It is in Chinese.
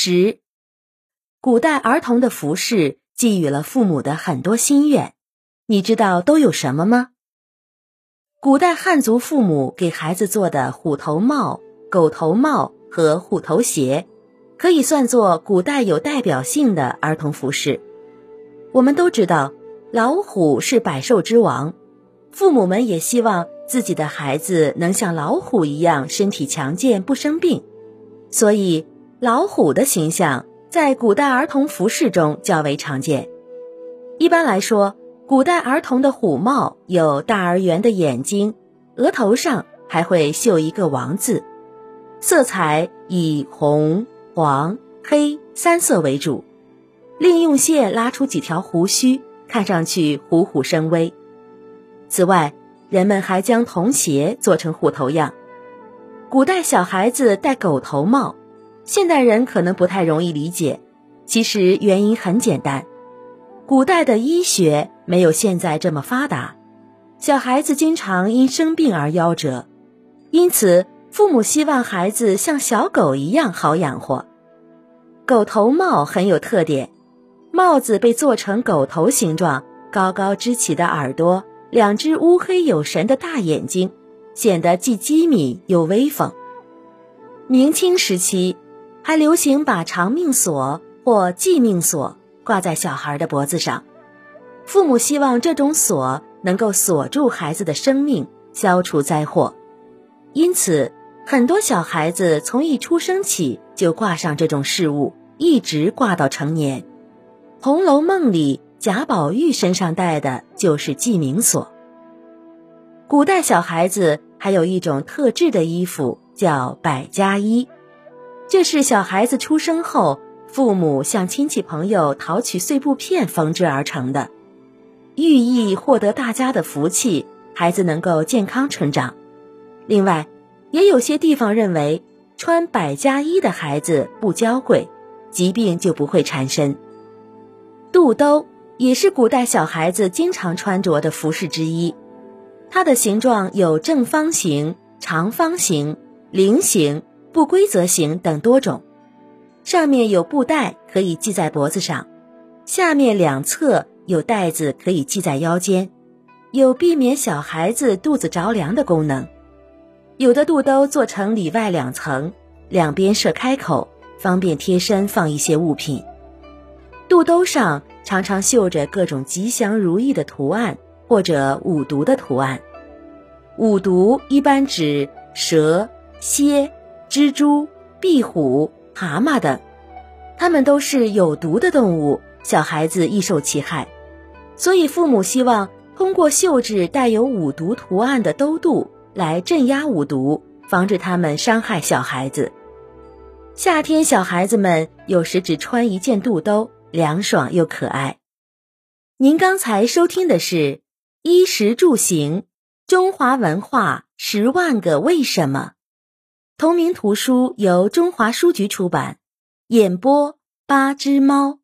十，古代儿童的服饰寄予了父母的很多心愿，你知道都有什么吗？古代汉族父母给孩子做的虎头帽、狗头帽和虎头鞋，可以算作古代有代表性的儿童服饰。我们都知道，老虎是百兽之王，父母们也希望自己的孩子能像老虎一样身体强健，不生病，所以。老虎的形象在古代儿童服饰中较为常见。一般来说，古代儿童的虎帽有大而圆的眼睛，额头上还会绣一个王字，色彩以红、黄、黑三色为主，另用线拉出几条胡须，看上去虎虎生威。此外，人们还将童鞋做成虎头样。古代小孩子戴狗头帽。现代人可能不太容易理解，其实原因很简单，古代的医学没有现在这么发达，小孩子经常因生病而夭折，因此父母希望孩子像小狗一样好养活。狗头帽很有特点，帽子被做成狗头形状，高高支起的耳朵，两只乌黑有神的大眼睛，显得既机敏又威风。明清时期。还流行把长命锁或继命锁挂在小孩的脖子上，父母希望这种锁能够锁住孩子的生命，消除灾祸。因此，很多小孩子从一出生起就挂上这种饰物，一直挂到成年。《红楼梦》里贾宝玉身上戴的就是记名锁。古代小孩子还有一种特制的衣服，叫百家衣。这是小孩子出生后，父母向亲戚朋友讨取碎布片缝制而成的，寓意获得大家的福气，孩子能够健康成长。另外，也有些地方认为穿百家衣的孩子不娇贵，疾病就不会缠身。肚兜也是古代小孩子经常穿着的服饰之一，它的形状有正方形、长方形、菱形。不规则形等多种，上面有布带可以系在脖子上，下面两侧有带子可以系在腰间，有避免小孩子肚子着凉的功能。有的肚兜做成里外两层，两边设开口，方便贴身放一些物品。肚兜上常常绣着各种吉祥如意的图案或者五毒的图案。五毒一般指蛇、蝎。蜘蛛、壁虎、蛤蟆等，它们都是有毒的动物，小孩子易受其害，所以父母希望通过绣制带有五毒图案的兜肚来镇压五毒，防止它们伤害小孩子。夏天，小孩子们有时只穿一件肚兜，凉爽又可爱。您刚才收听的是衣食住行中华文化十万个为什么。同名图书由中华书局出版，演播八只猫。